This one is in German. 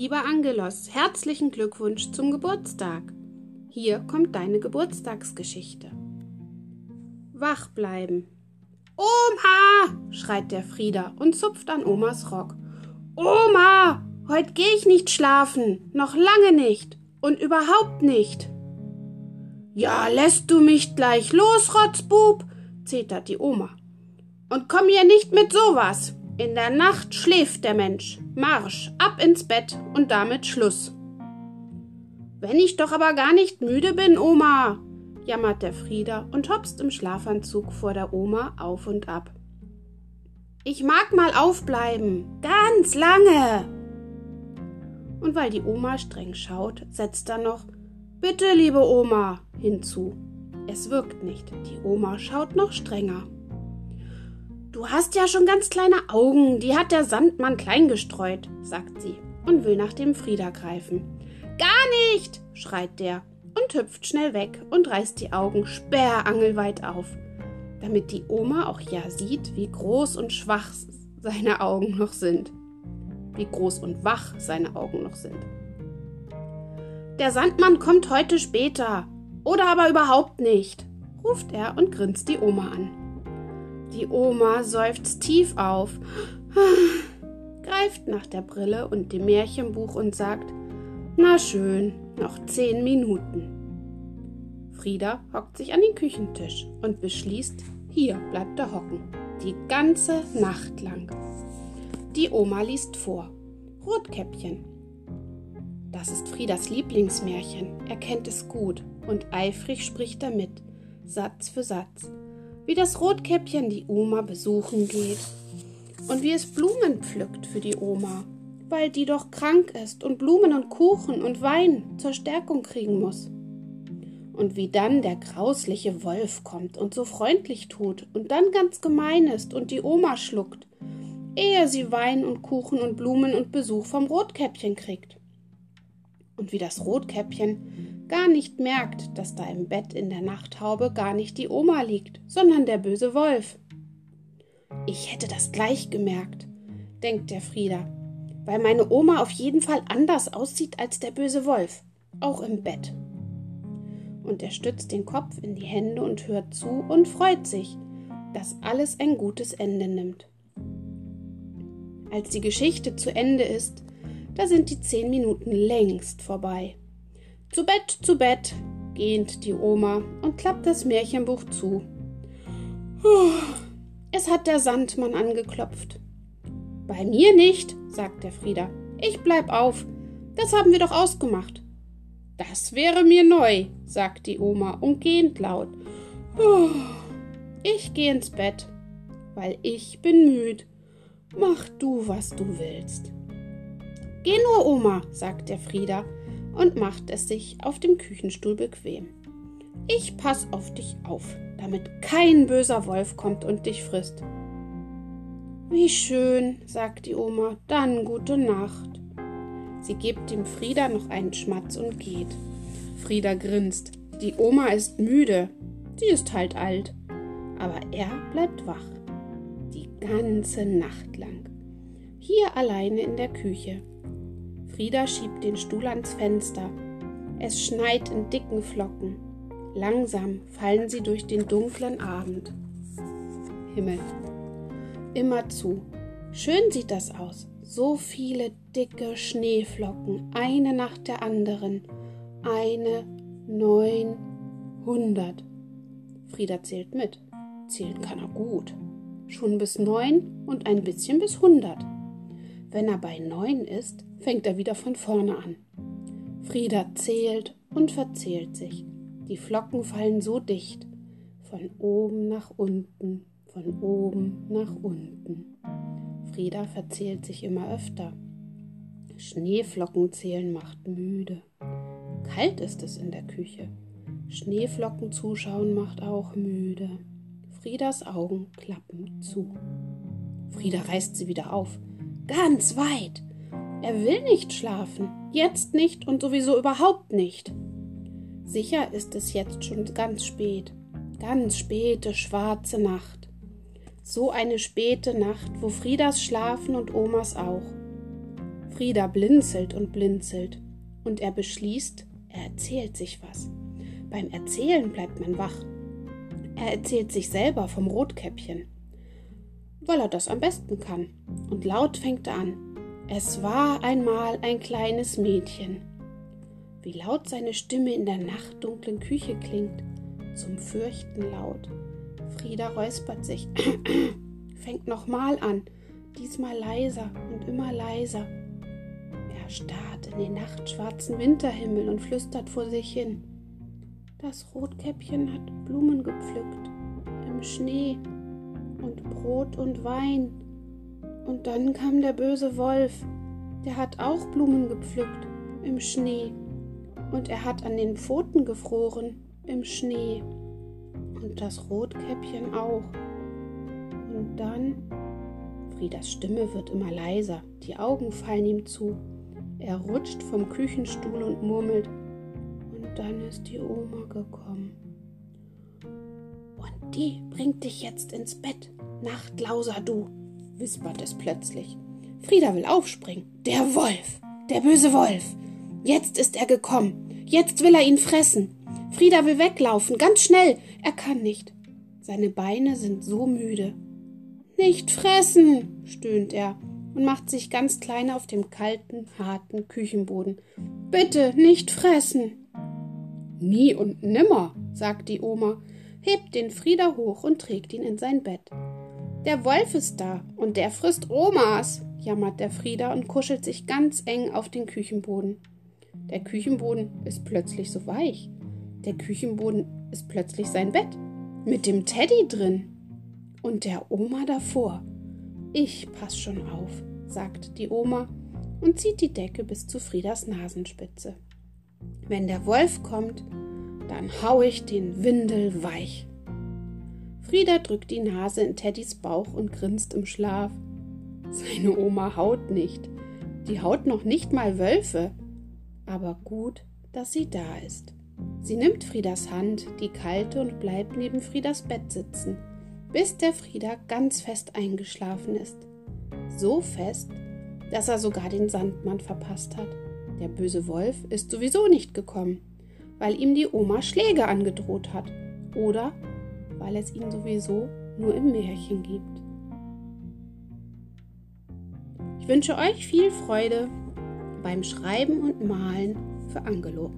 Lieber Angelos, herzlichen Glückwunsch zum Geburtstag. Hier kommt deine Geburtstagsgeschichte. Wach bleiben. Oma! schreit der Frieder und zupft an Omas Rock. Oma! Heute geh ich nicht schlafen, noch lange nicht und überhaupt nicht. Ja, lässt du mich gleich los, Rotzbub, zetert die Oma. Und komm hier nicht mit sowas. In der Nacht schläft der Mensch. Marsch, ab ins Bett und damit Schluss. Wenn ich doch aber gar nicht müde bin, Oma, jammert der Frieder und hopst im Schlafanzug vor der Oma auf und ab. Ich mag mal aufbleiben, ganz lange. Und weil die Oma streng schaut, setzt er noch Bitte, liebe Oma, hinzu. Es wirkt nicht, die Oma schaut noch strenger. Du hast ja schon ganz kleine Augen, die hat der Sandmann klein gestreut, sagt sie und will nach dem Frieder greifen. Gar nicht, schreit der und hüpft schnell weg und reißt die Augen sperrangelweit auf, damit die Oma auch ja sieht, wie groß und schwach seine Augen noch sind. Wie groß und wach seine Augen noch sind. Der Sandmann kommt heute später. Oder aber überhaupt nicht, ruft er und grinst die Oma an. Die Oma seufzt tief auf, greift nach der Brille und dem Märchenbuch und sagt, na schön, noch zehn Minuten. Frieda hockt sich an den Küchentisch und beschließt, hier bleibt er hocken, die ganze Nacht lang. Die Oma liest vor. Rotkäppchen. Das ist Friedas Lieblingsmärchen. Er kennt es gut und eifrig spricht er mit, Satz für Satz wie das Rotkäppchen die Oma besuchen geht und wie es Blumen pflückt für die Oma, weil die doch krank ist und Blumen und Kuchen und Wein zur Stärkung kriegen muss. Und wie dann der grausliche Wolf kommt und so freundlich tut und dann ganz gemein ist und die Oma schluckt, ehe sie Wein und Kuchen und Blumen und Besuch vom Rotkäppchen kriegt. Und wie das Rotkäppchen gar nicht merkt, dass da im Bett in der Nachthaube gar nicht die Oma liegt, sondern der böse Wolf. Ich hätte das gleich gemerkt, denkt der Frieder, weil meine Oma auf jeden Fall anders aussieht als der böse Wolf, auch im Bett. Und er stützt den Kopf in die Hände und hört zu und freut sich, dass alles ein gutes Ende nimmt. Als die Geschichte zu Ende ist, da sind die zehn Minuten längst vorbei. Zu Bett, zu Bett, gähnt die Oma und klappt das Märchenbuch zu. Es hat der Sandmann angeklopft. Bei mir nicht, sagt der Frieder. Ich bleib auf. Das haben wir doch ausgemacht. Das wäre mir neu, sagt die Oma und gähnt laut. Ich geh ins Bett, weil ich bin müd. Mach du, was du willst. Geh nur, Oma, sagt der Frieder und macht es sich auf dem Küchenstuhl bequem. Ich pass auf dich auf, damit kein böser Wolf kommt und dich frisst. Wie schön, sagt die Oma, dann gute Nacht. Sie gibt dem Frieda noch einen Schmatz und geht. Frieda grinst. Die Oma ist müde. Sie ist halt alt. Aber er bleibt wach. Die ganze Nacht lang. Hier alleine in der Küche. Frieda schiebt den Stuhl ans Fenster. Es schneit in dicken Flocken. Langsam fallen sie durch den dunklen Abend. Himmel. Immerzu. Schön sieht das aus. So viele dicke Schneeflocken, eine nach der anderen. Eine, neun, hundert. Frieda zählt mit. Zählen kann er gut. Schon bis neun und ein bisschen bis hundert. Wenn er bei neun ist, fängt er wieder von vorne an. Frieda zählt und verzählt sich. Die Flocken fallen so dicht. Von oben nach unten, von oben nach unten. Frieda verzählt sich immer öfter. Schneeflocken zählen macht müde. Kalt ist es in der Küche. Schneeflocken zuschauen macht auch müde. Friedas Augen klappen zu. Frieda reißt sie wieder auf. Ganz weit. Er will nicht schlafen. Jetzt nicht und sowieso überhaupt nicht. Sicher ist es jetzt schon ganz spät. Ganz späte, schwarze Nacht. So eine späte Nacht, wo Friedas schlafen und Omas auch. Frieda blinzelt und blinzelt und er beschließt, er erzählt sich was. Beim Erzählen bleibt man wach. Er erzählt sich selber vom Rotkäppchen, weil er das am besten kann. Und laut fängt er an. Es war einmal ein kleines Mädchen. Wie laut seine Stimme in der nachtdunklen Küche klingt, zum Fürchten laut. Frieda räuspert sich, fängt nochmal an, diesmal leiser und immer leiser. Er starrt in den nachtschwarzen Winterhimmel und flüstert vor sich hin. Das Rotkäppchen hat Blumen gepflückt im Schnee Brot und Wein. Und dann kam der böse Wolf, der hat auch Blumen gepflückt im Schnee. Und er hat an den Pfoten gefroren im Schnee. Und das Rotkäppchen auch. Und dann Friedas Stimme wird immer leiser, die Augen fallen ihm zu. Er rutscht vom Küchenstuhl und murmelt. Und dann ist die Oma gekommen. Und die bringt dich jetzt ins Bett. Nachtlauser du, wispert es plötzlich. Frieda will aufspringen. Der Wolf, der böse Wolf. Jetzt ist er gekommen. Jetzt will er ihn fressen. Frieda will weglaufen, ganz schnell. Er kann nicht. Seine Beine sind so müde. Nicht fressen, stöhnt er und macht sich ganz klein auf dem kalten, harten Küchenboden. Bitte nicht fressen. Nie und nimmer, sagt die Oma, hebt den Frieda hoch und trägt ihn in sein Bett. Der Wolf ist da und der frisst Omas, jammert der Frieda und kuschelt sich ganz eng auf den Küchenboden. Der Küchenboden ist plötzlich so weich. Der Küchenboden ist plötzlich sein Bett mit dem Teddy drin und der Oma davor. Ich pass schon auf, sagt die Oma und zieht die Decke bis zu Friedas Nasenspitze. Wenn der Wolf kommt, dann hau ich den Windel weich. Frieda drückt die Nase in Teddys Bauch und grinst im Schlaf. Seine Oma haut nicht. Die haut noch nicht mal Wölfe. Aber gut, dass sie da ist. Sie nimmt Friedas Hand, die kalte, und bleibt neben Friedas Bett sitzen bis der Frieder ganz fest eingeschlafen ist. So fest, dass er sogar den Sandmann verpasst hat. Der böse Wolf ist sowieso nicht gekommen, weil ihm die Oma Schläge angedroht hat oder weil es ihn sowieso nur im Märchen gibt. Ich wünsche euch viel Freude beim Schreiben und Malen für Angelo.